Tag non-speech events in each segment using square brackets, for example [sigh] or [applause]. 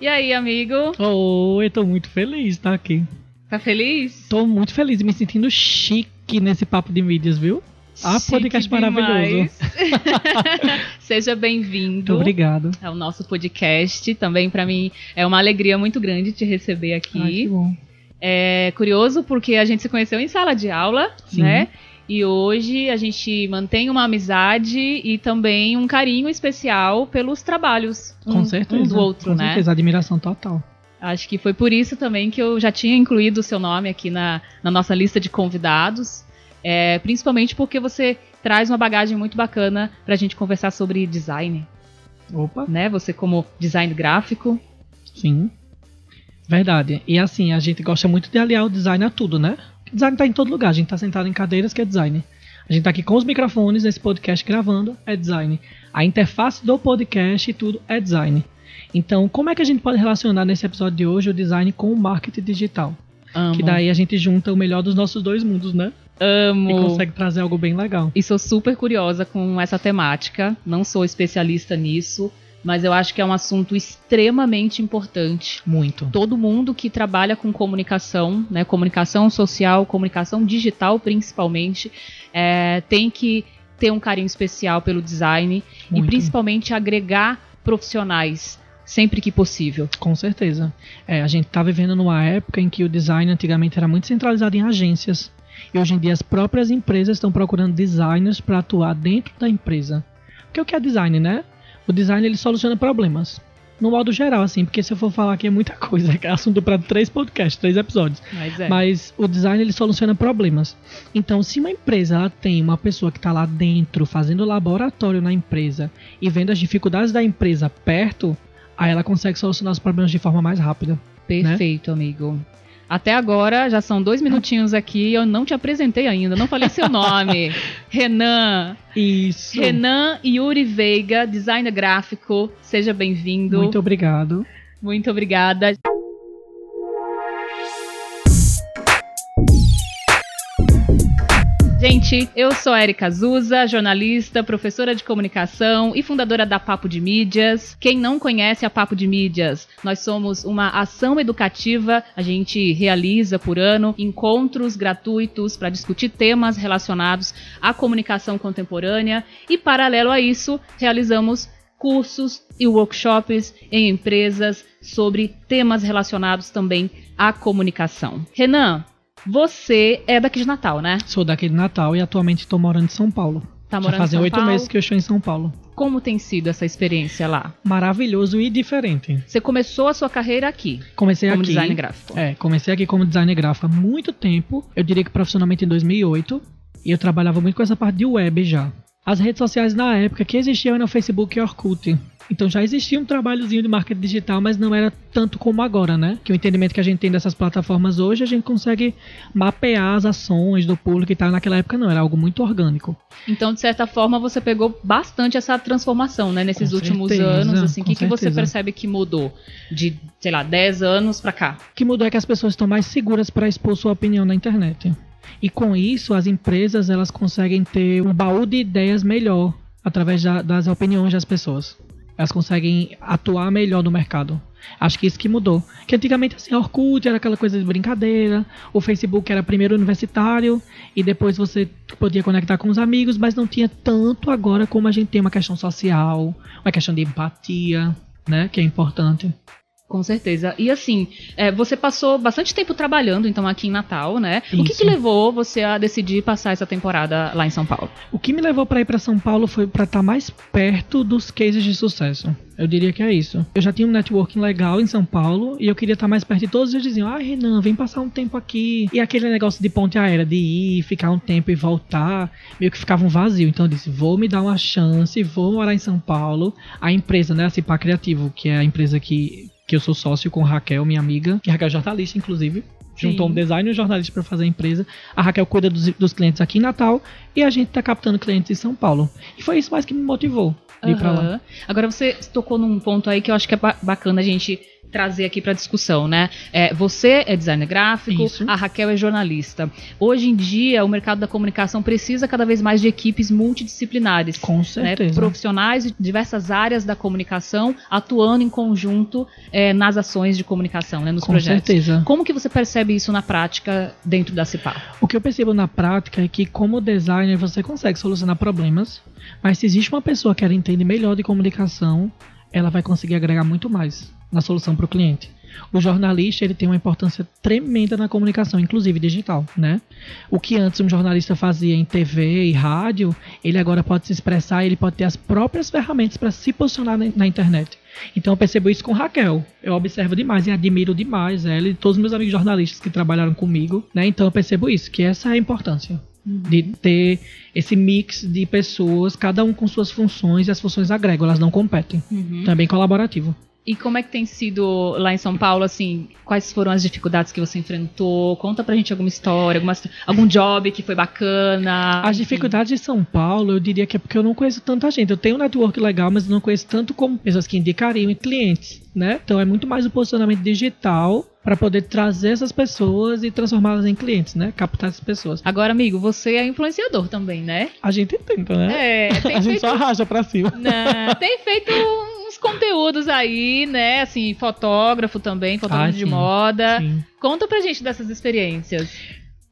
E aí, amigo? Oi, tô muito feliz de estar aqui. Tá feliz? Tô muito feliz me sentindo chique nesse papo de mídias, viu? Ah, Chique podcast demais. maravilhoso. [laughs] Seja bem-vindo obrigado. ao nosso podcast. Também pra mim é uma alegria muito grande te receber Ai, que aqui. bom. é curioso porque a gente se conheceu em sala de aula, Sim. né? E hoje a gente mantém uma amizade e também um carinho especial pelos trabalhos Com um, certeza. um do outro, Com né? certeza, admiração total. Acho que foi por isso também que eu já tinha incluído o seu nome aqui na, na nossa lista de convidados. É, principalmente porque você traz uma bagagem muito bacana pra gente conversar sobre design, Opa. né? Você como design gráfico. Sim. Verdade. E assim, a gente gosta muito de aliar o design a tudo, né? Design tá em todo lugar. A gente tá sentado em cadeiras que é design. A gente tá aqui com os microfones nesse podcast gravando, é design. A interface do podcast e tudo é design. Então, como é que a gente pode relacionar nesse episódio de hoje o design com o marketing digital? Amo. Que daí a gente junta o melhor dos nossos dois mundos, né? E Amo. consegue trazer algo bem legal. E sou super curiosa com essa temática. Não sou especialista nisso, mas eu acho que é um assunto extremamente importante. Muito. Todo mundo que trabalha com comunicação, né, comunicação social, comunicação digital principalmente, é, tem que ter um carinho especial pelo design e Muito. principalmente agregar profissionais sempre que possível. Com certeza. É, a gente tá vivendo numa época em que o design antigamente era muito centralizado em agências. E hoje em dia as próprias empresas estão procurando designers para atuar dentro da empresa. Porque o que é design, né? O design ele soluciona problemas. No modo geral, assim, porque se eu for falar aqui é muita [laughs] coisa, é assunto para três podcasts, três episódios. Mas é. Mas o design ele soluciona problemas. Então, se uma empresa ela tem uma pessoa que está lá dentro fazendo laboratório na empresa e vendo as dificuldades da empresa perto, aí ela consegue solucionar os problemas de forma mais rápida. Perfeito, amigo. Até agora, já são dois minutinhos aqui e eu não te apresentei ainda, não falei seu nome. [laughs] Renan. Isso. Renan Yuri Veiga, designer gráfico. Seja bem-vindo. Muito obrigado. Muito obrigada. Gente, eu sou Erika Azusa, jornalista, professora de comunicação e fundadora da Papo de Mídias. Quem não conhece a Papo de Mídias, nós somos uma ação educativa. A gente realiza por ano encontros gratuitos para discutir temas relacionados à comunicação contemporânea e, paralelo a isso, realizamos cursos e workshops em empresas sobre temas relacionados também à comunicação. Renan, você é daqui de Natal, né? Sou daqui de Natal e atualmente estou morando em São Paulo. Tá Já morando em fazem oito meses que eu estou em São Paulo. Como tem sido essa experiência lá? Maravilhoso e diferente. Você começou a sua carreira aqui, Comecei como aqui. design gráfico. É, comecei aqui como designer gráfico há muito tempo. Eu diria que profissionalmente em 2008. E eu trabalhava muito com essa parte de web já. As redes sociais na época que existiam eram Facebook e Orkut. Então já existia um trabalhozinho de marketing digital, mas não era tanto como agora, né? Que o entendimento que a gente tem dessas plataformas hoje, a gente consegue mapear as ações do público e tal. Naquela época não, era algo muito orgânico. Então, de certa forma, você pegou bastante essa transformação, né, nesses Com últimos certeza, anos, assim, o que, que você percebe que mudou de, sei lá, 10 anos pra cá? O que mudou é que as pessoas estão mais seguras para expor sua opinião na internet. E com isso, as empresas elas conseguem ter um baú de ideias melhor através da- das opiniões das pessoas. Elas conseguem atuar melhor no mercado. Acho que isso que mudou. Que antigamente assim, a Orkut era aquela coisa de brincadeira, o Facebook era primeiro universitário e depois você podia conectar com os amigos, mas não tinha tanto agora como a gente tem uma questão social, uma questão de empatia, né, que é importante. Com certeza. E assim, é, você passou bastante tempo trabalhando, então, aqui em Natal, né? O que, que levou você a decidir passar essa temporada lá em São Paulo? O que me levou para ir para São Paulo foi para estar mais perto dos cases de sucesso. Eu diria que é isso. Eu já tinha um networking legal em São Paulo e eu queria estar mais perto de todos. Eles diziam: Ah, Renan, vem passar um tempo aqui. E aquele negócio de ponte aérea, de ir, ficar um tempo e voltar, meio que ficava um vazio. Então eu disse: Vou me dar uma chance, vou morar em São Paulo. A empresa, né, a Cipá Criativo, que é a empresa que, que eu sou sócio com Raquel, minha amiga, que Raquel é jornalista, inclusive. Juntou Sim. um designer e um jornalista para fazer a empresa. A Raquel cuida dos, dos clientes aqui em Natal e a gente tá captando clientes em São Paulo. E foi isso mais que me motivou de ir pra lá. Agora você tocou num ponto aí que eu acho que é ba- bacana a gente trazer aqui para discussão, né? É, você é designer gráfico, Isso. a Raquel é jornalista. Hoje em dia, o mercado da comunicação precisa cada vez mais de equipes multidisciplinares. Com Né, certeza. profissionais de diversas áreas da comunicação atuando em conjunto é, nas ações de comunicação, né, nos Com projetos. certeza. Como que você percebe isso na prática dentro da CIPA? O que eu percebo na prática é que, como designer, você consegue solucionar problemas, mas se existe uma pessoa que ela entende melhor de comunicação, ela vai conseguir agregar muito mais na solução para o cliente. O jornalista ele tem uma importância tremenda na comunicação, inclusive digital, né? O que antes um jornalista fazia em TV e rádio, ele agora pode se expressar, ele pode ter as próprias ferramentas para se posicionar na, na internet. Então eu percebo isso com Raquel. Eu observo demais e admiro demais ela e todos os meus amigos jornalistas que trabalharam comigo, né? Então eu percebo isso, que essa é a importância de ter esse mix de pessoas, cada um com suas funções e as funções agregam, elas não competem. É bem colaborativo. E como é que tem sido lá em São Paulo, assim, quais foram as dificuldades que você enfrentou? Conta pra gente alguma história, alguma, algum job que foi bacana. As dificuldades de São Paulo, eu diria que é porque eu não conheço tanta gente. Eu tenho um network legal, mas não conheço tanto como pessoas que indicariam e clientes, né? Então é muito mais o posicionamento digital para poder trazer essas pessoas e transformá-las em clientes, né? Captar essas pessoas. Agora, amigo, você é influenciador também, né? A gente tenta, né? É, [laughs] a gente feito só arrasta pra cima. Não, tem feito uns conteúdos aí, né? Assim, fotógrafo também, fotógrafo Ah, de sim, moda. Sim. Conta pra gente dessas experiências.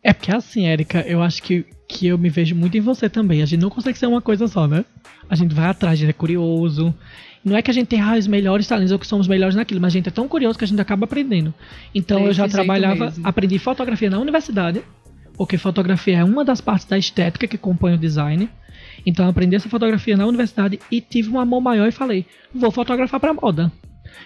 É porque assim, Érica, eu acho que, que eu me vejo muito em você também. A gente não consegue ser uma coisa só, né? A gente vai atrás, a gente é curioso. Não é que a gente tem ah, os melhores talentos ou que somos melhores naquilo, mas a gente é tão curioso que a gente acaba aprendendo. Então eu já trabalhava, aprendi fotografia na universidade, porque fotografia é uma das partes da estética que compõe o design. Então eu aprendi essa fotografia na universidade e tive um amor maior e falei, vou fotografar para moda.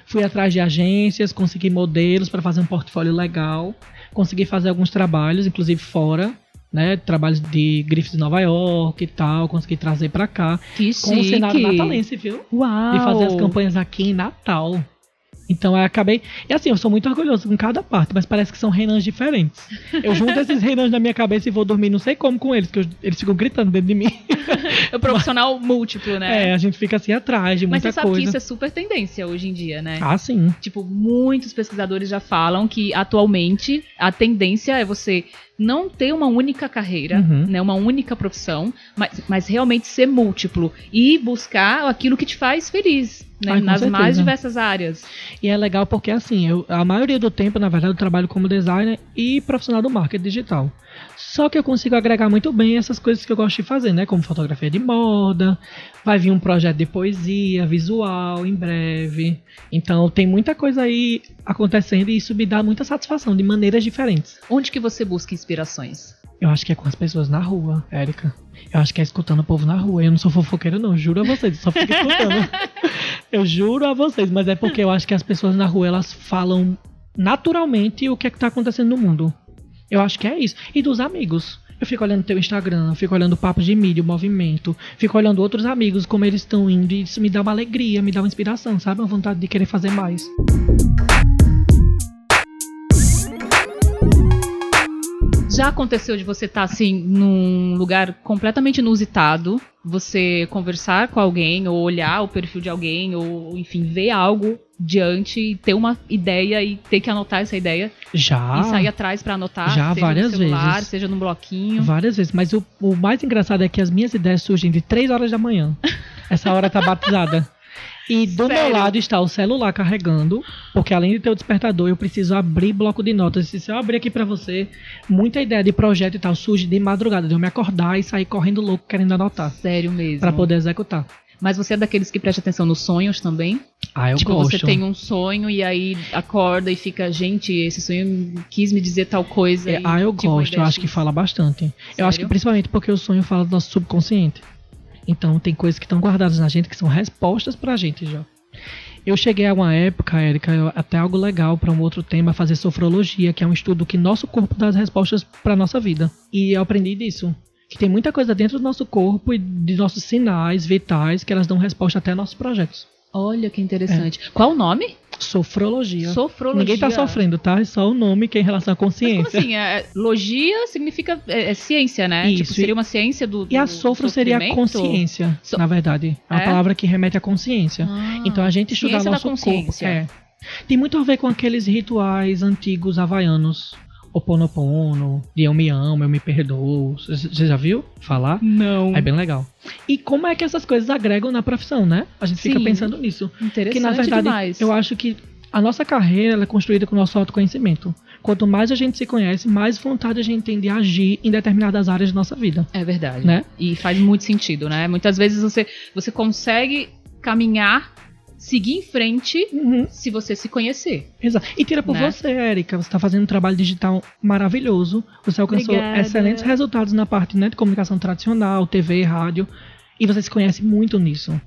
Fui atrás de agências, consegui modelos para fazer um portfólio legal, consegui fazer alguns trabalhos, inclusive fora, né, trabalhos de grifes de Nova York e tal, consegui trazer para cá, Que com o cenário natalense, viu? Uau! De fazer as campanhas aqui em Natal. Então eu acabei. E assim, eu sou muito orgulhoso com cada parte, mas parece que são reinões diferentes. Eu junto [laughs] esses reinões na minha cabeça e vou dormir não sei como com eles, porque eu- eles ficam gritando dentro de mim. É [laughs] o profissional múltiplo, né? É, a gente fica assim atrás de Mas muita você sabe coisa. que isso é super tendência hoje em dia, né? Ah, sim. Tipo, muitos pesquisadores já falam que atualmente a tendência é você não ter uma única carreira, Uhum. né, uma única profissão, mas, mas realmente ser múltiplo e buscar aquilo que te faz feliz, né, nas mais certeza. diversas áreas. E é legal porque, assim, eu, a maioria do tempo, na verdade, eu trabalho como designer e profissional do marketing digital. Só que eu consigo agregar muito bem essas coisas que eu gosto de fazer, né? Como fotografia de moda, vai vir um projeto de poesia, visual em breve. Então tem muita coisa aí acontecendo e isso me dá muita satisfação de maneiras diferentes. Onde que você busca inspirações? Eu acho que é com as pessoas na rua, Érica. Eu acho que é escutando o povo na rua. Eu não sou fofoqueiro, não, juro a vocês. Eu só fico escutando. [laughs] eu juro a vocês, mas é porque eu acho que as pessoas na rua elas falam naturalmente o que é que tá acontecendo no mundo. Eu acho que é isso. E dos amigos. Eu fico olhando teu Instagram, fico olhando papos de mídia, o movimento, fico olhando outros amigos, como eles estão indo, e isso me dá uma alegria, me dá uma inspiração, sabe? Uma vontade de querer fazer mais. Já aconteceu de você estar assim num lugar completamente inusitado, você conversar com alguém ou olhar o perfil de alguém ou enfim ver algo diante e ter uma ideia e ter que anotar essa ideia Já. e sair atrás pra anotar, já seja várias no celular, vezes. seja num bloquinho. Várias vezes, mas o, o mais engraçado é que as minhas ideias surgem de 3 horas da manhã. Essa hora tá batizada. [laughs] E do meu Sério? lado está o celular carregando, porque além de ter o despertador, eu preciso abrir bloco de notas. E se eu abrir aqui pra você, muita ideia de projeto e tal surge de madrugada, de eu me acordar e sair correndo louco querendo anotar, Sério mesmo. Pra poder executar. Mas você é daqueles que presta atenção nos sonhos também? Ah, eu tipo, gosto. você tem um sonho e aí acorda e fica, gente, esse sonho quis me dizer tal coisa. É, e ah, eu uma gosto, eu ideia acho que fala bastante. Eu acho que Sério? principalmente porque o sonho fala do nosso subconsciente. Então tem coisas que estão guardadas na gente que são respostas pra gente já. Eu cheguei a uma época, Érica, até algo legal para um outro tema, fazer sofrologia, que é um estudo que nosso corpo dá as respostas para nossa vida. E eu aprendi disso. Que tem muita coisa dentro do nosso corpo e de nossos sinais vitais que elas dão resposta até a nossos projetos. Olha que interessante. Qual o nome? Sofrologia. Sofrologia. Ninguém tá sofrendo, tá? É só o nome que é em relação à Mas como consciência. assim? É, logia significa é, é ciência, né? Isso, Tipo, seria uma ciência do, E a do sofro seria a consciência, So- na verdade. É uma É? palavra que remete à consciência. Ah, Então a gente estudar nosso corpo. consciência. É. Tem muito a ver com aqueles rituais antigos havaianos. O Ponopono, de eu me amo, eu me perdoo. Você já viu falar? Não. É bem legal. E como é que essas coisas agregam na profissão, né? A gente fica Sim. pensando nisso. Interessante Que na verdade, demais. eu acho que a nossa carreira é construída com o nosso autoconhecimento. Quanto mais a gente se conhece, mais vontade a gente tem de agir em determinadas áreas da nossa vida. É verdade. Né? E faz muito sentido, né? Muitas vezes você, você consegue caminhar, seguir em frente se você se conhecer. Exato. E tira por Né? você, Érica. Você está fazendo um trabalho digital maravilhoso. Você alcançou Obrigada. excelentes resultados na parte né, de comunicação tradicional, TV, rádio. E você se conhece muito nisso.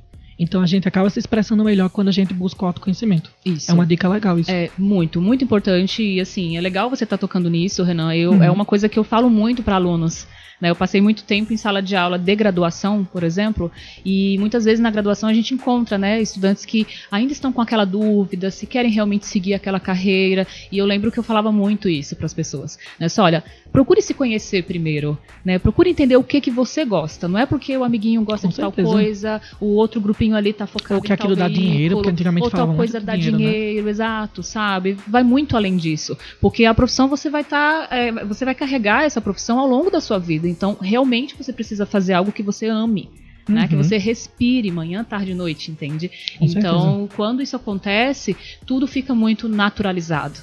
Então a gente acaba se expressando melhor quando a gente busca o autoconhecimento. Isso. É uma dica legal isso. É muito, muito importante e assim, é legal você estar tocando nisso, Renan. Eu, Uhum. É uma coisa que eu falo muito para alunos. Né? Eu passei muito tempo em sala de aula de graduação, por exemplo, e muitas vezes na graduação a gente encontra né, estudantes que ainda estão com aquela dúvida se querem realmente seguir aquela carreira. E eu lembro que eu falava muito isso para as pessoas. Né? Só, olha, procure se conhecer primeiro, né? Procure entender o que que você gosta. Não é porque o amiguinho gosta Com de tal certeza. coisa, o outro grupinho ali tá focado Ou que aquilo dá dinheiro, veículo, porque antigamente ou tal coisa dá dinheiro, né? dinheiro, exato, sabe? Vai muito além disso, porque a profissão você vai estar, você vai carregar essa profissão ao longo da sua vida. Então, realmente você precisa fazer algo que você ame. Né, que Uhum. você respire manhã, tarde e noite, entende? Com então, quando isso acontece, tudo fica muito naturalizado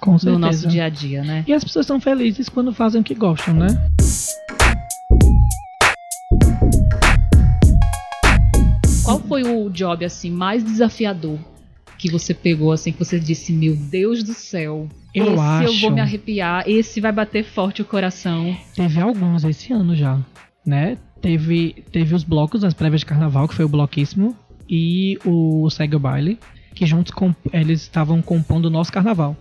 Com no certeza. nosso dia a dia, né? E as pessoas são felizes quando fazem o que gostam, né? Qual foi o job assim mais desafiador que você pegou assim que você disse, meu Deus do céu, Eu esse eu acho. vou me arrepiar, esse vai bater forte o coração. Teve alguns esse ano já, né? Teve, teve os blocos das prévias de carnaval, que foi o Bloquíssimo e o Segue o Baile, que juntos com, eles estavam compondo o nosso carnaval.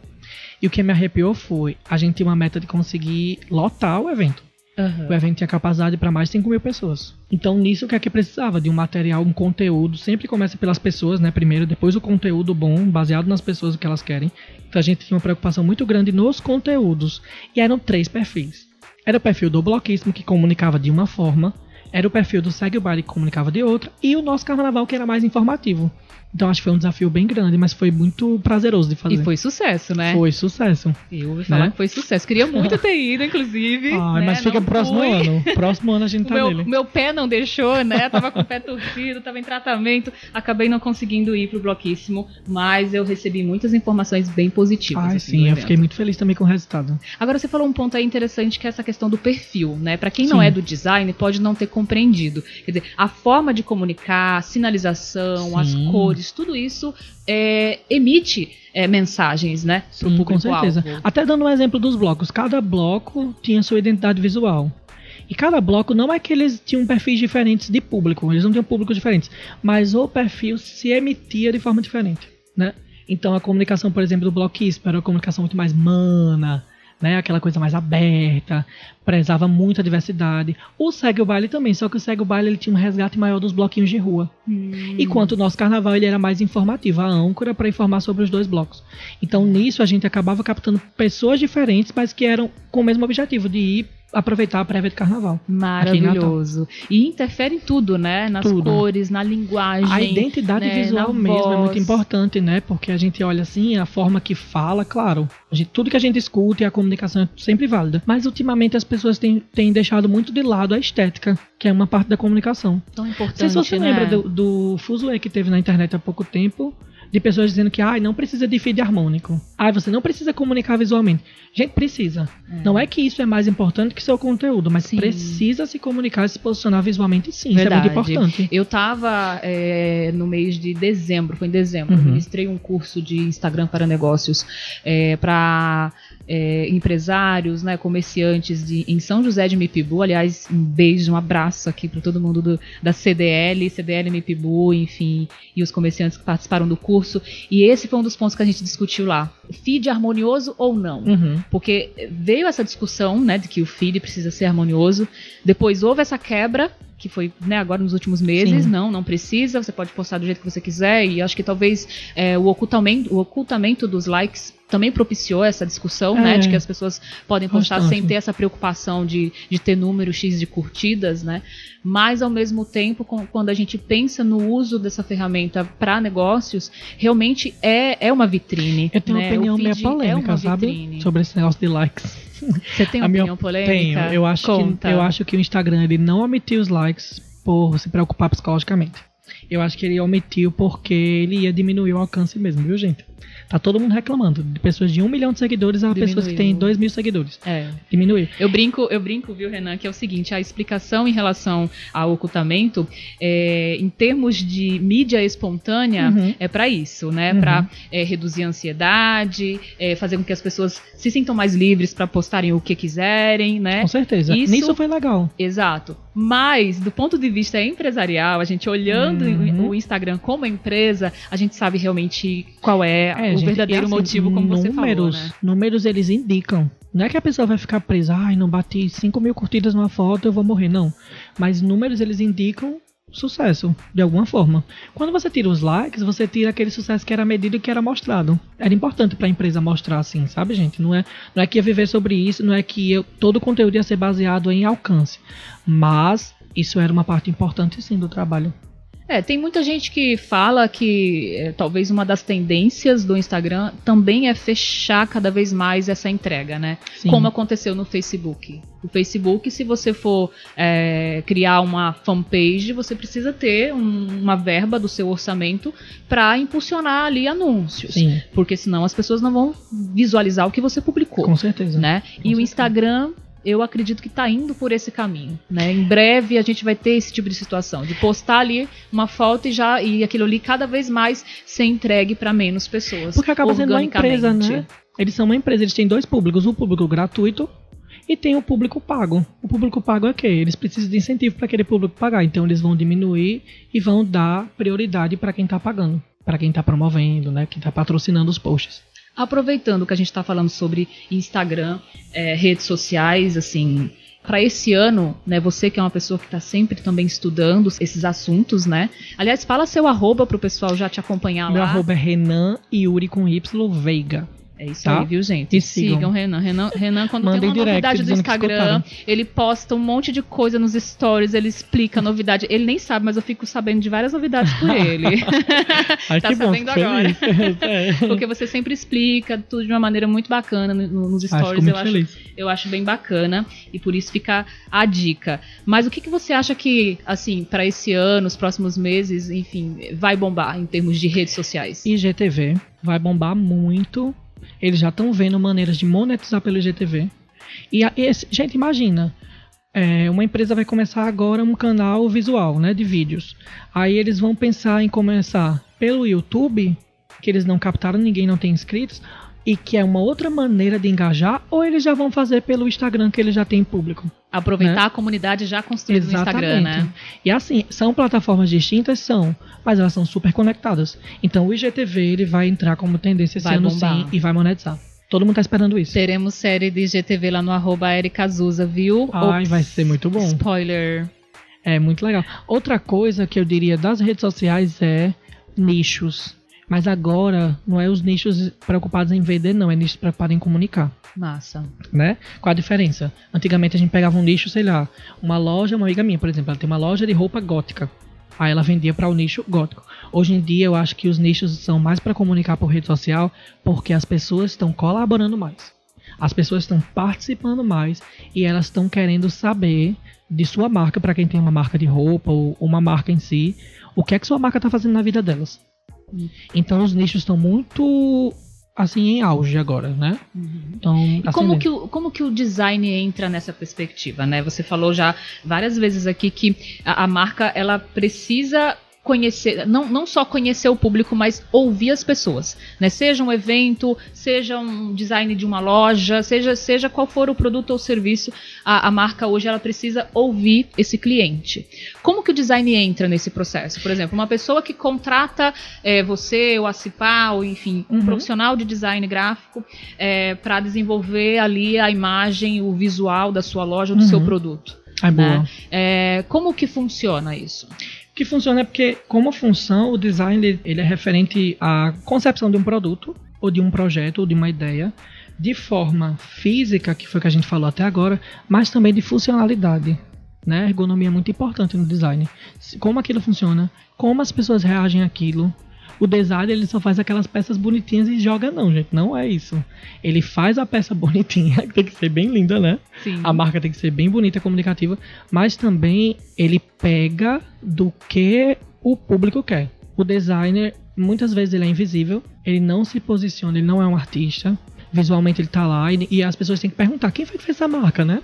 E o que me arrepiou foi, a gente tinha uma meta de conseguir lotar o evento. O evento tinha capacidade para mais de 5 mil pessoas. Então, nisso, o que é que precisava? De um material, um conteúdo. Sempre começa pelas pessoas, né? Primeiro, depois o conteúdo bom, baseado nas pessoas, o que elas querem. Então, a gente tinha uma preocupação muito grande nos conteúdos. E eram três perfis. Era o perfil do bloquismo, que comunicava de uma forma. Era o perfil do Segue o Baile, que comunicava de outra. E o nosso carnaval, que era mais informativo. Então, acho que foi um desafio bem grande, mas foi muito prazeroso de fazer. E foi sucesso, né? Foi sucesso. Eu ouvi falar Né? que foi sucesso. Queria muito ter ido, inclusive. Ai, né? mas fica Não próximo fui. ano. Próximo ano a gente [laughs] tá meu, nele. meu pé não deixou, né? Tava com o pé torcido, tava em tratamento. Acabei não conseguindo ir pro bloquíssimo, mas eu recebi muitas informações bem positivas. Assim, do sim, eu fiquei muito feliz também com o resultado. Agora você falou um ponto aí interessante que é essa questão do perfil, né? Para quem não Sim. é do design pode não ter compreendido. Quer dizer, a forma de comunicar, sinalização, as Sim. Tudo isso é, emite é, mensagens, né? Pro Sim, com público-alvo. certeza. Até dando um exemplo dos blocos. Cada bloco tinha sua identidade visual. E cada bloco não é que eles tinham perfis diferentes de público, eles não tinham públicos diferentes, mas o perfil se emitia de forma diferente, né? Então a comunicação, por exemplo, do bloquismo era uma comunicação muito mais mana, né? Aquela coisa mais aberta, prezava muito a diversidade. O Segue o Baile também, só que o Segue o Baile ele tinha um resgate maior dos bloquinhos de rua. Hum. Enquanto o nosso carnaval ele era mais informativo, a âncora para informar sobre os dois blocos. Então nisso a gente acabava captando pessoas diferentes, mas que eram com o mesmo objetivo de ir aproveitar a prévia de carnaval. Maravilhoso. E interfere em tudo, né? Nas Tudo. cores, na linguagem. A identidade né, visual na mesmo é muito voz. importante, né? Porque a gente olha assim, a forma que fala, claro. gente- tudo que a gente escuta e a comunicação é sempre válida. Mas ultimamente as pessoas têm, têm deixado muito de lado a estética, que é uma parte da comunicação. Tão Não importante, sei se você né? lembra do, do fuzuê que teve na internet há pouco tempo, de pessoas dizendo que ah, não precisa de feed harmônico. Ah, você não precisa comunicar visualmente. Gente, precisa. Não é que isso é mais importante que seu conteúdo, mas Sim. precisa se comunicar e se posicionar visualmente sim. Verdade. Isso é muito importante. Eu tava é, no mês de dezembro, foi em dezembro, Uhum. eu ministrei um curso de Instagram para negócios é, para empresários, né, comerciantes de, em São José de Mipibu. Aliás, um beijo, um abraço aqui para todo mundo do- da CDL, CDL Mipibu, enfim, e os comerciantes que participaram do curso. E esse foi um dos pontos que a gente discutiu lá. Feed harmonioso ou não? Uhum. Porque veio essa discussão, né, de que o feed precisa ser harmonioso. Depois houve essa quebra, que foi, né, agora nos últimos meses. Sim. Não, não precisa, você pode postar do jeito que você quiser. E acho que talvez é, o, ocultamento, o ocultamento dos likes também propiciou essa discussão, né, É. de que as pessoas podem postar sem ter essa preocupação de, de ter número X de curtidas, né? Mas ao mesmo tempo, com- quando a gente pensa no uso dessa ferramenta para negócios, realmente é, é uma vitrine. Eu tenho né? uma opinião meio é polêmica, uma sabe? vitrine. Sobre esse negócio de likes. Você tem [laughs] A uma minha- opinião polêmica? Tenho. Eu acho, Conta. que, eu acho que o Instagram ele não omitiu os likes por se preocupar psicologicamente. Eu acho que ele omitiu porque ele ia diminuir o alcance mesmo, viu, gente? Tá todo mundo reclamando. De pessoas de um milhão de seguidores a pessoas que têm Diminuiu. dois mil seguidores. É. Diminuiu. Eu brinco, eu brinco, viu, Renan, que é o seguinte, a explicação em relação ao ocultamento, é, em termos de mídia espontânea, Uhum. é para isso, né? Uhum. Para reduzir a ansiedade, é, fazer com que as pessoas se sintam mais livres para postarem o que quiserem, né? Com certeza. Isso- Nisso foi legal. Exato. Mas, do ponto de vista empresarial, a gente olhando Uhum. o Instagram como empresa, a gente sabe realmente qual é, É, o gente, verdadeiro assim, motivo, como você falou, números, né? Números eles indicam. Não é que a pessoa vai ficar presa, ai, não bati 5 mil curtidas numa foto, eu vou morrer, não. Mas números eles indicam sucesso, de alguma forma. Quando você tira os likes, você tira aquele sucesso que era medido e que era mostrado. Era importante para a empresa mostrar assim, sabe, gente? Não é, não é que ia viver sobre isso, não é que eu- todo o conteúdo ia ser baseado em alcance. Mas isso era uma parte importante sim do trabalho. É, tem muita gente que fala que é, talvez uma das tendências do Instagram também é fechar cada vez mais essa entrega, né? Sim. Como aconteceu no Facebook. O Facebook, se você for é, criar uma fanpage, você precisa ter um- uma verba do seu orçamento para impulsionar ali anúncios. Sim, Porque senão as pessoas não vão visualizar o que você publicou com certeza. né? Com e o certeza. Instagram, eu acredito que está indo por esse caminho, né? Em breve a gente vai ter esse tipo de situação, de postar ali uma foto e já e aquilo ali cada vez mais ser entregue para menos pessoas. Porque acaba sendo uma empresa, né? Eles são uma empresa, eles têm dois públicos, o público gratuito e tem o público pago. O público pago é o quê? Eles precisam de incentivo para aquele público pagar, então eles vão diminuir e vão dar prioridade para quem está pagando, para quem está promovendo, né? Quem está patrocinando os posts. Aproveitando que a gente está falando sobre Instagram, é, redes sociais, assim, para esse ano, né? Você que é uma pessoa que está sempre também estudando esses assuntos, né? Aliás, fala seu arroba pro pessoal já te acompanhar Meu lá. arroba é Renan Yuri com Y Veiga. É isso Tá? aí, viu, gente? E sigam. Renan. Renan, Renan quando Mandem tem uma direct novidade do Instagram, ele posta um monte de coisa nos stories, ele explica a novidade. Ele nem sabe, mas eu fico sabendo de várias novidades por [laughs] ele. Ai, Tá que bom, sabendo fico agora. [laughs] É. Porque você sempre explica tudo de uma maneira muito bacana no- no- nos stories. muito eu, acho, eu acho bem bacana e por isso fica a dica. Mas o que, que você acha que, assim, para esse ano, os próximos meses, enfim, vai bombar em termos de redes sociais? IGTV vai bombar muito. Eles já estão vendo maneiras de monetizar pelo IGTV. E a- esse- gente, imagina. é, uma empresa vai começar agora um canal visual, né, de vídeos. Aí eles vão pensar em começar pelo YouTube, que eles não captaram ninguém, não tem inscritos, e que é uma outra maneira de engajar, ou eles já vão fazer pelo Instagram que eles já têm público. Aproveitar né? a comunidade já construída no Instagram, né? E assim, são plataformas distintas, são, mas elas são super conectadas. Então o IGTV ele vai entrar como tendência esse Vai ano bombar. sim e vai monetizar. Todo mundo tá esperando isso. Teremos série de GTV lá no arroba Erika Azusa, viu? Ai, Ops, vai ser muito bom. Spoiler. É muito legal. Outra coisa que eu diria das redes sociais é nichos. Mas agora não é os nichos preocupados em vender, não, é nichos preocupados em comunicar. Massa. né? Qual a diferença? Antigamente a gente pegava um nicho, sei lá, uma loja, uma amiga minha, por exemplo, ela tem uma loja de roupa gótica. Aí ela vendia para o nicho gótico. Hoje em dia eu acho que os nichos são mais para comunicar por rede social, porque as pessoas estão colaborando mais. As pessoas estão participando mais e elas estão querendo saber de sua marca, para quem tem uma marca de roupa ou uma marca em si, o que é que sua marca está fazendo na vida delas. Então os nichos estão muito assim em auge agora, né? Então, E tá como que, o, como que o design entra nessa perspectiva, né? Você falou já várias vezes aqui que a, a marca ela precisa conhecer, não, não só conhecer o público, mas ouvir as pessoas, né? Seja um evento, seja um design de uma loja, seja, seja qual for o produto ou serviço, a, a marca hoje ela precisa ouvir esse cliente. Como que o design entra nesse processo? Por exemplo, uma pessoa que contrata eh, você, ou a ou enfim, um Uhum. profissional de design gráfico para desenvolver ali a imagem, o visual da sua loja ou do Uhum. seu produto. É boa. né? É, como que funciona isso? Que funciona é porque, como função, o design ele- ele é referente à concepção de um produto ou de um projeto ou de uma ideia de forma física, que foi o que a gente falou até agora, mas também de funcionalidade. Né? A ergonomia é muito importante no design. Como aquilo funciona, como as pessoas reagem àquilo. O design ele só faz aquelas peças bonitinhas e joga, não, gente. Não é isso. Ele faz a peça [laughs] bonitinha, que tem que ser bem linda, né? Sim. A marca tem que ser bem bonita, comunicativa, mas também ele pega do que o público quer. O designer, muitas vezes, ele é invisível, ele não se posiciona, ele não é um artista. Visualmente ele tá lá e, e as pessoas têm que perguntar quem foi que fez essa marca, né?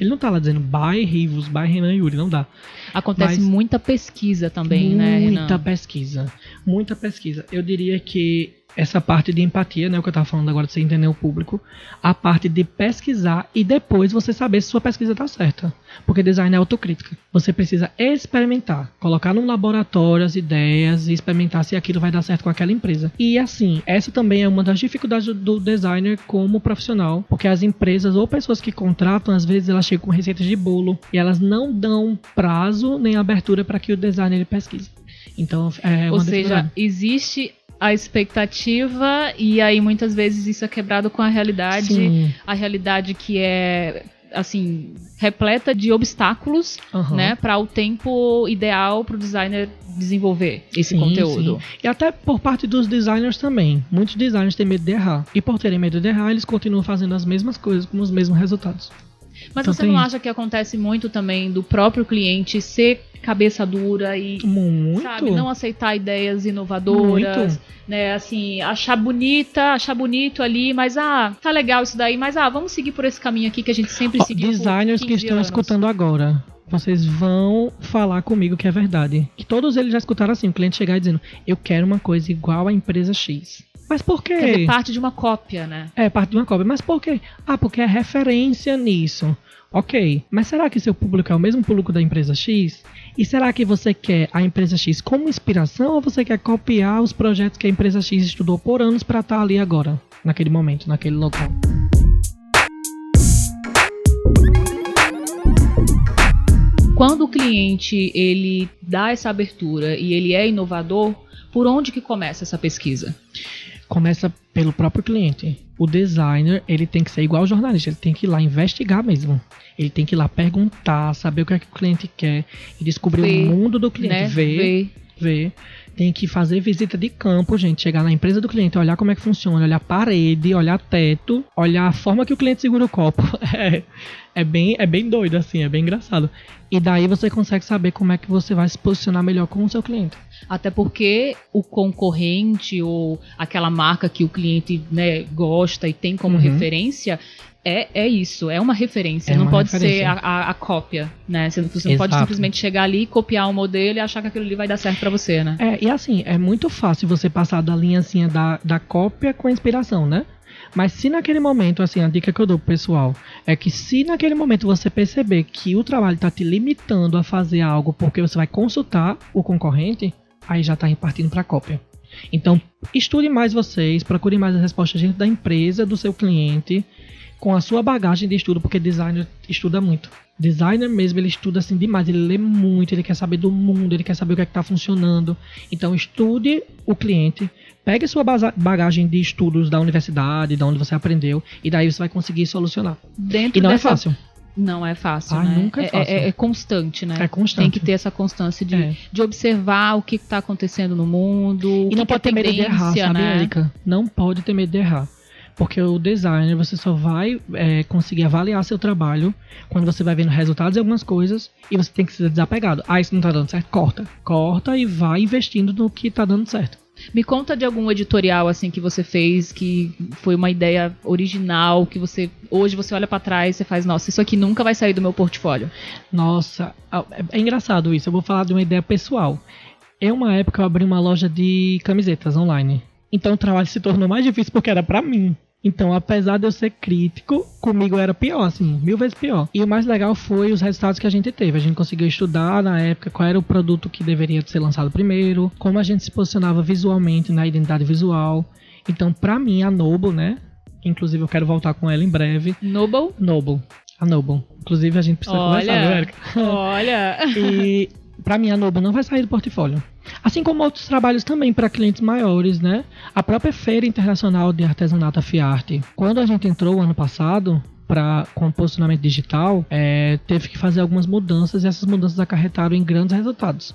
Ele não tá lá dizendo by Rivos, by Renan Yuri, não dá. Acontece Mas- muita pesquisa também, né, Muita pesquisa. Muita pesquisa. Eu diria que essa parte de empatia, né, o que eu tava falando agora de você entender o público, a parte de pesquisar e depois você saber se sua pesquisa tá certa. Porque design é autocrítica. Você precisa experimentar, colocar num laboratório as ideias e experimentar se aquilo vai dar certo com aquela empresa. E assim, essa também é uma das dificuldades do- designer como profissional, porque as empresas ou pessoas que contratam, às vezes elas chegam com receitas de bolo e elas não dão prazo nem abertura para que o designer pesquise. Então, é uma Ou seja, existe a expectativa e aí muitas vezes isso é quebrado com a realidade. Sim. A realidade que é assim, repleta de obstáculos, Aham. né, para o tempo ideal para o designer desenvolver esse Sim, conteúdo. sim. E até por parte dos designers também. Muitos designers têm medo de errar. E por terem medo de errar, eles continuam fazendo as mesmas coisas com os mesmos resultados. Mas Então você tem não acha que acontece muito também do próprio cliente ser cabeça dura e Muito. sabe, não aceitar ideias inovadoras, Muito. né, assim, achar bonita, achar bonito ali, mas ah, tá legal isso daí, mas ah, vamos seguir por esse caminho aqui que a gente sempre Ó, seguiu designers que 15 estão anos. escutando agora, vocês vão falar comigo que é verdade. Que todos eles já escutaram assim, o cliente chegar dizendo, eu quero uma coisa igual à empresa X. Mas por quê? Quer dizer, parte de uma cópia, né? É, parte de uma cópia. Mas por quê? Ah, porque é referência nisso. Ok, mas será que seu público é o mesmo público da empresa X? E será que você quer a empresa X como inspiração ou você quer copiar os projetos que a empresa X estudou por anos para estar ali agora, naquele momento, naquele local? Quando o cliente ele dá essa abertura e ele é inovador, por onde que começa essa pesquisa? Começa pelo próprio cliente. O designer, ele tem que ser igual ao jornalista, ele tem que ir lá investigar mesmo. Ele tem que ir lá perguntar, saber o que é que o cliente quer e descobrir Ver, o mundo do cliente, né? ver Ver. ver. Tem que fazer visita de campo, gente. Chegar na empresa do cliente, olhar como é que funciona, olhar parede, olhar teto, olhar a forma que o cliente segura o copo. [laughs] É, é, bem, é bem doido, assim, é bem engraçado. E daí você consegue saber como é que você vai se posicionar melhor com o seu cliente. Até porque o concorrente ou aquela marca que o cliente né, gosta e tem como Uhum. referência é, é isso, é uma referência. É não uma pode ser referência. a, a- a cópia, né? Você, não- você não pode simplesmente chegar ali, copiar um modelo e achar que aquilo ali vai dar certo pra você, né? É, e assim, é muito fácil você passar da linha assim, da, da cópia com a inspiração, né? Mas se naquele momento, assim, a dica que eu dou pro pessoal é que se naquele momento você perceber que o trabalho tá te limitando a fazer algo porque você vai consultar o concorrente, aí já tá partindo pra cópia. Então, estude mais vocês, procure mais as respostas dentro da empresa, do seu cliente, com a sua bagagem de estudo, porque designer estuda muito. Designer mesmo, ele estuda assim demais, ele lê muito, ele quer saber do mundo, ele quer saber o que é que tá funcionando. Então estude o cliente, pegue sua bagagem de estudos da universidade, da onde você aprendeu, e daí você vai conseguir solucionar. Dentro E não dessa... é fácil. Não é fácil, Ah, né? nunca é fácil. É, constante, né? É constante. Tem que ter essa constância de, É. de observar o que está acontecendo no mundo, E não que é pode ter medo de errar, sabe, né? Erika? Não pode ter medo de errar. Porque o designer, você só vai é, conseguir avaliar seu trabalho quando você vai vendo resultados de algumas coisas e você tem que ser desapegado. Ah, isso não tá dando certo? Corta. Corta e vai investindo no que tá dando certo. Me conta de algum editorial assim que você fez que foi uma ideia original, que você hoje você olha pra trás e você faz, nossa, isso aqui nunca vai sair do meu portfólio. Nossa, é- é engraçado isso. Eu vou falar de uma ideia pessoal. Em uma época eu abri uma loja de camisetas online. Então o trabalho se tornou mais difícil porque era pra mim. Então, apesar de eu ser crítico, comigo era pior, assim, mil vezes pior. E o mais legal foi os resultados que a gente teve. A gente conseguiu estudar na época qual era o produto que deveria ser lançado primeiro, como a gente se posicionava visualmente na identidade visual. Então, pra mim, a Noble, né? Inclusive, eu quero voltar com ela em breve. Noble? Noble. A Noble. Inclusive, a gente precisa conversar, viu, Olha, Erika? [laughs] olha. E pra mim a Noble não vai sair do portfólio. Assim como outros trabalhos também para clientes maiores, né? A própria Feira Internacional de Artesanato a Fiarte. Quando a gente entrou ano passado, para com posicionamento digital, é, teve que fazer algumas mudanças e essas mudanças acarretaram em grandes resultados.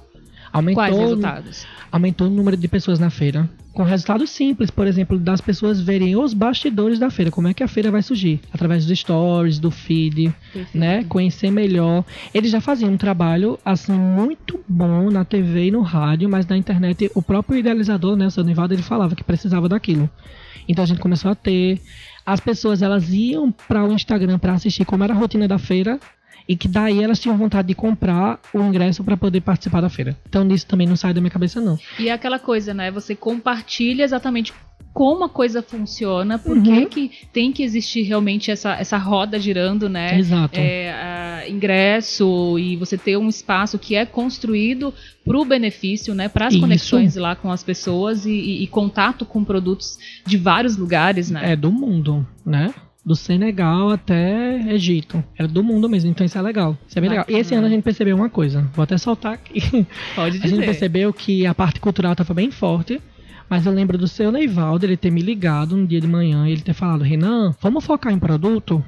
Aumentou, Quais resultados? Aumentou o número de pessoas na feira. Com resultados simples, por exemplo, das pessoas verem os bastidores da feira, como é que a feira vai surgir, através dos stories, do feed, Perfeito. né? Conhecer melhor. Eles já faziam um trabalho assim muito bom na TV e no rádio, mas na internet o próprio idealizador, né, o seu Nivaldo, ele falava que precisava daquilo. Então a gente começou a ter as pessoas elas iam para o Instagram para assistir como era a rotina da feira e que daí elas tinham vontade de comprar o ingresso para poder participar da feira. Então isso também não sai da minha cabeça não. E é aquela coisa, né? Você compartilha exatamente como a coisa funciona, por uhum. que tem que existir realmente essa, essa roda girando, né? Exato. É, ingresso e você ter um espaço que é construído para o benefício, né? Para as conexões lá com as pessoas e, e, e, contato com produtos de vários lugares, né? É do mundo, né? Do Senegal até Egito. Era do mundo mesmo, então isso é legal. Isso é bem legal. E esse ano a gente percebeu uma coisa. Vou até soltar aqui. Pode dizer. [laughs] A gente percebeu que a parte cultural estava bem forte. Mas eu lembro do seu Neivaldo, ele ter me ligado um dia de manhã e ele ter falado, Renan, vamos focar em produto?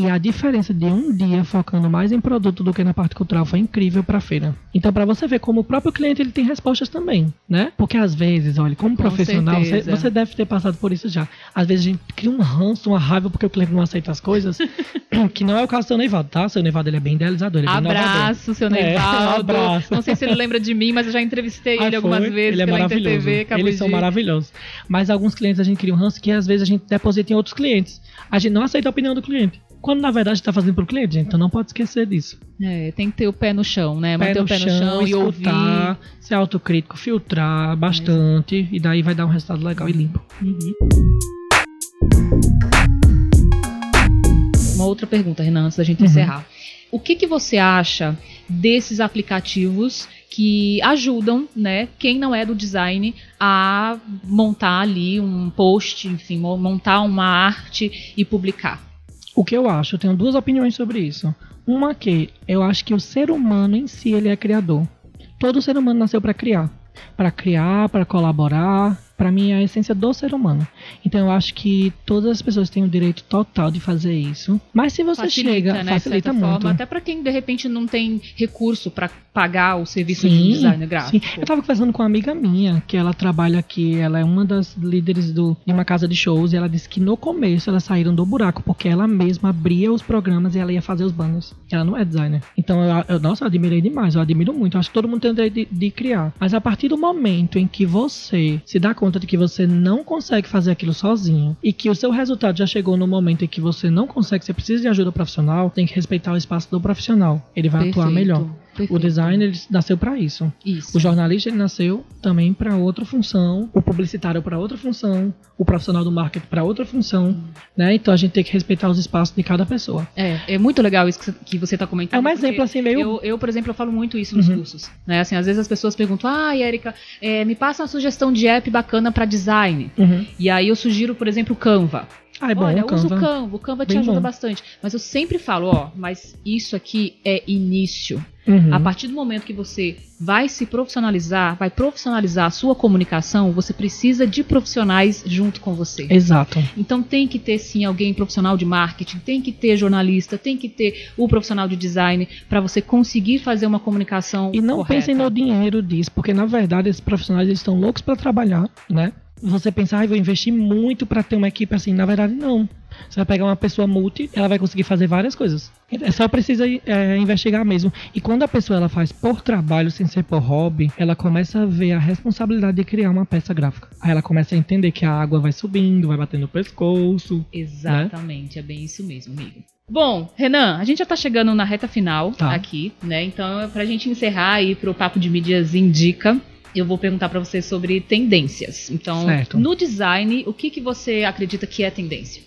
E a diferença de um dia focando mais em produto do que na parte cultural foi incrível para a feira. Então, para você ver como o próprio cliente ele tem respostas também, né? Porque às vezes, olha, como Com profissional, você, você, deve ter passado por isso já. Às vezes a gente cria um ranço, uma raiva porque o cliente não aceita as coisas, [laughs] que não é o caso do seu Neivado, tá? Seu Neivado ele é bem idealizador, ele é bem Abraço, seu Neivado. É, abraço. Não sei se ele lembra de mim, mas eu já entrevistei ah, ele algumas foi? vezes ele é pela maravilhoso. InterTV. Eles são maravilhosos. Mas alguns clientes a gente cria um ranço que às vezes a gente deposita em outros clientes. A gente não aceita a opinião do cliente. Quando na verdade está fazendo para o cliente. Então não pode esquecer disso. É, tem que ter o pé no chão, né? Manter pé o pé chão, no chão e escutar, ouvir. ser autocrítico, filtrar bastante. É. E daí vai dar um resultado legal e limpo. Uhum. Uma outra pergunta, Renan, antes da gente uhum. encerrar. O que, que você acha desses aplicativos que ajudam, né, quem não é do design a montar ali um post, enfim, montar uma arte e publicar? O que eu acho, eu tenho duas opiniões sobre isso. Uma que eu acho que o ser humano em si ele é criador. Todo ser humano nasceu para criar, para criar, para colaborar, para mim é a essência do ser humano. Então eu acho que todas as pessoas têm o direito total de fazer isso. Mas se você facilita, chega, né, facilita muito. Forma, até para quem de repente não tem recurso para pagar o serviço sim, de design gráfico. Sim. Eu tava conversando com uma amiga minha, que ela trabalha aqui, ela é uma das líderes do, de uma casa de shows, e ela disse que no começo elas saíram do buraco, porque ela mesma abria os programas e ela ia fazer os banners. Ela não é designer. Então eu, eu nossa, eu admirei demais, eu admiro muito. Eu acho que todo mundo tem o direito de, de criar. Mas a partir do momento em que você se dá conta conta de que você não consegue fazer aquilo sozinho e que o seu resultado já chegou no momento em que você não consegue, você precisa de ajuda profissional, tem que respeitar o espaço do profissional. Ele vai Perfeito. atuar melhor. Perfeito. O designer ele nasceu para isso. isso. O jornalista ele nasceu também para outra função, o publicitário para outra função, o profissional do marketing para outra função, hum. né? Então a gente tem que respeitar os espaços de cada pessoa. É, é muito legal isso que você está comentando. É um exemplo assim meio. Eu, eu, por exemplo, eu falo muito isso nos uhum. cursos, né? Assim, às vezes as pessoas perguntam: "Ah, Érica, é, me passa uma sugestão de app bacana para design". Uhum. E aí eu sugiro, por exemplo, o Canva. Ah, é bom, Olha, Canva. usa o Canva, o Canva te ajuda bom. bastante. Mas eu sempre falo, ó, mas isso aqui é início. Uhum. A partir do momento que você vai se profissionalizar, vai profissionalizar a sua comunicação, você precisa de profissionais junto com você. Exato. Então tem que ter sim alguém profissional de marketing, tem que ter jornalista, tem que ter o profissional de design para você conseguir fazer uma comunicação E não correta. pensem no dinheiro disso, porque na verdade esses profissionais eles estão loucos para trabalhar, né? Você pensar, ah, vou investir muito para ter uma equipe assim, na verdade não. Você vai pegar uma pessoa multi, ela vai conseguir fazer várias coisas. É só precisa é, investigar mesmo. E quando a pessoa ela faz por trabalho, sem ser por hobby, ela começa a ver a responsabilidade de criar uma peça gráfica. Aí ela começa a entender que a água vai subindo, vai batendo no pescoço. Né? Exatamente, né? é bem isso mesmo, amigo. Bom, Renan, a gente já tá chegando na reta final tá. aqui, né? Então, pra gente encerrar aí pro Papo de Mídias Indica, eu vou perguntar para você sobre tendências. Então, certo. no design, o que, que você acredita que é tendência?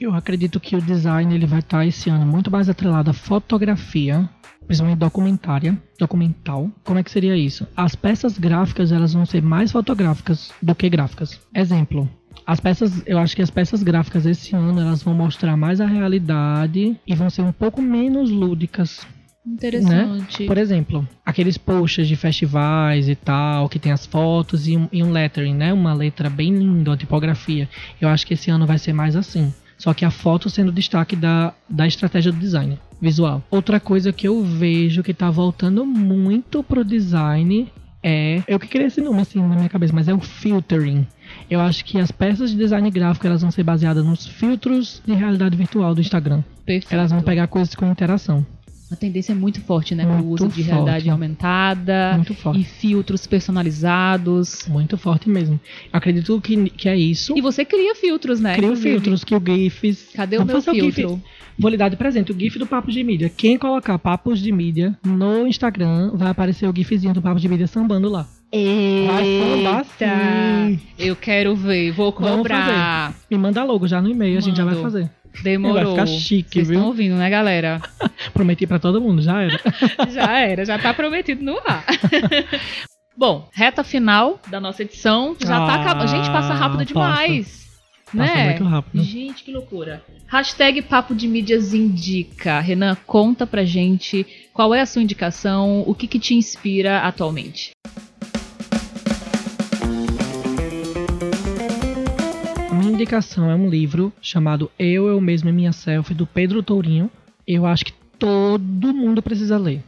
Eu acredito que o design ele vai estar esse ano muito mais atrelado à fotografia, principalmente documentária, documental. Como é que seria isso? As peças gráficas elas vão ser mais fotográficas do que gráficas. Exemplo, as peças, eu acho que as peças gráficas esse ano elas vão mostrar mais a realidade e vão ser um pouco menos lúdicas Interessante. Né? Por exemplo, aqueles posts de festivais e tal, que tem as fotos e um, e um lettering, né? Uma letra bem linda, uma tipografia. Eu acho que esse ano vai ser mais assim. Só que a foto sendo destaque da, da estratégia do design visual. Outra coisa que eu vejo que tá voltando muito pro design é. Eu que queria esse nome assim na minha cabeça, mas é o filtering. Eu acho que as peças de design gráfico elas vão ser baseadas nos filtros de realidade virtual do Instagram. Perfeito. Elas vão pegar coisas com interação. A tendência é muito forte, né? Muito uso de forte. realidade aumentada Muito forte. e filtros personalizados. Muito forte mesmo. Acredito que, que é isso. E você cria filtros, né? Inclusive. filtros que o GIFs. Cadê o meu filtro? GIF. Vou lhe dar de presente o GIF do Papo de Mídia. Quem colocar Papos de Mídia no Instagram vai aparecer o GIFzinho do Papo de Mídia sambando lá. Eita! Eu quero ver, vou Vamos cobrar. Me manda logo já no e-mail, a gente já vai Mando. fazer. Demorou. Vai ficar chique, Vocês viu? estão ouvindo, né, galera? [laughs] Prometi pra todo mundo, já era. [laughs] já era, já tá prometido no ar. [laughs] Bom, reta final da nossa edição. Já tá Ah, acabando. Gente, passa rápido demais. Passa né? muito rápido. Gente, que loucura. Hashtag Papo de Mídias Indica. Renan, conta pra gente qual é a sua indicação, o que, que te inspira atualmente. Indicação é um livro chamado Eu, Eu Mesmo e Minha Selfie, do Pedro Tourinho. Eu acho que todo mundo precisa ler.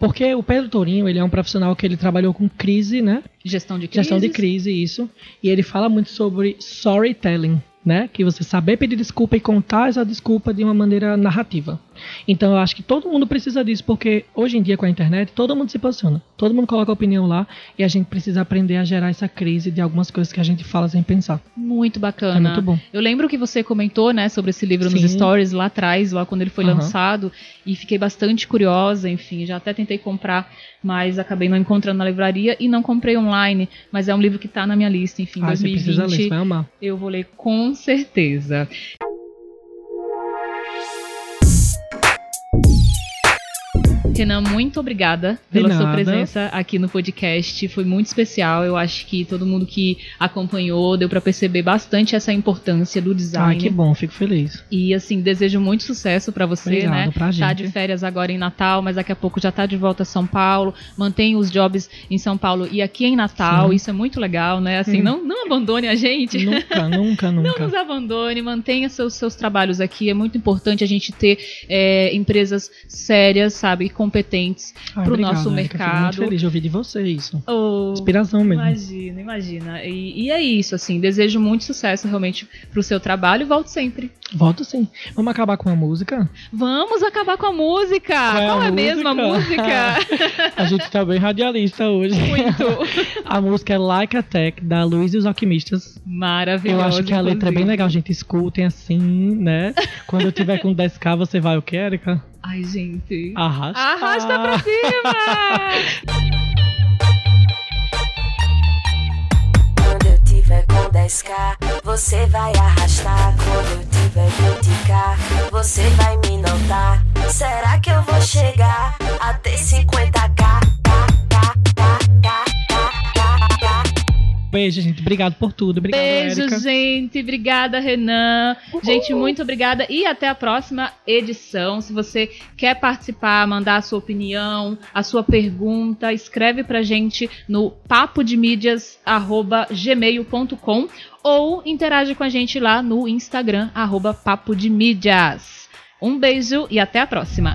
Porque o Pedro Tourinho, ele é um profissional que ele trabalhou com crise, né? Gestão de crise. Gestão de crise, isso. E ele fala muito sobre storytelling, né? Que você saber pedir desculpa e contar essa desculpa de uma maneira narrativa. Então eu acho que todo mundo precisa disso, porque hoje em dia com a internet, todo mundo se posiciona. Todo mundo coloca opinião lá e a gente precisa aprender a gerar essa crise de algumas coisas que a gente fala sem pensar. Muito bacana. É muito bom. Eu lembro que você comentou, né, sobre esse livro nos Sim. stories lá atrás, lá quando ele foi Aham. lançado, e fiquei bastante curiosa, enfim, já até tentei comprar, mas acabei não encontrando na livraria e não comprei online, mas é um livro que tá na minha lista, enfim, Ah, você precisa ler, você 2020 vai amar. eu vou ler com certeza. Renan, muito obrigada pela sua presença aqui no podcast. Foi muito especial. Eu acho que todo mundo que acompanhou deu pra perceber bastante essa importância do Ai, design. que bom, fico feliz. E assim, desejo muito sucesso pra você, Obrigado, né? pra Tá gente. de férias agora em Natal, mas daqui a pouco já tá de volta a São Paulo. Mantém os jobs em São Paulo e aqui em Natal. Sim. Isso é muito legal, né? Assim, Sim. não, não abandone a gente. Nunca, nunca, [laughs] Não nunca. nos abandone, mantenha seus, seus trabalhos aqui. É muito importante a gente ter é, empresas sérias, sabe, e competentes. Ai, pro obrigado, nosso Érica, Fico mercado. muito feliz de ouvir de você isso. Oh, Inspiração mesmo. imagina, imagina. E, e é isso, assim. Desejo muito sucesso realmente pro seu trabalho e volte sempre. Volto sim. Vamos acabar com a música? Vamos acabar com a música! Qual é a Qual é mesmo a música? [laughs] a gente tá bem radialista hoje. muito A música é Like a Tech, da Luiz e os Alquimistas. maravilhosa. Eu acho que a letra é bem legal, gente. Escutem assim, né? Quando eu tiver com 10k, você vai o que, Erika? Ai, gente. Arrasta. Arrasta pra cima! Quando eu tiver com 10k, você vai arrastar. Quando eu tiver 20k, você vai me notar. Será que eu vou chegar a ter 50k? Beijo, gente. Obrigado por tudo. Obrigado, Beijo, Érica. gente. Obrigada, Renan. Gente, muito obrigada. E até a próxima edição. Se você quer participar, mandar a sua opinião, a sua pergunta, escreve pra gente no papodemídias.gmail.com ou interage com a gente lá no Instagram, arroba Papo de Mídias. Um beijo e até a próxima.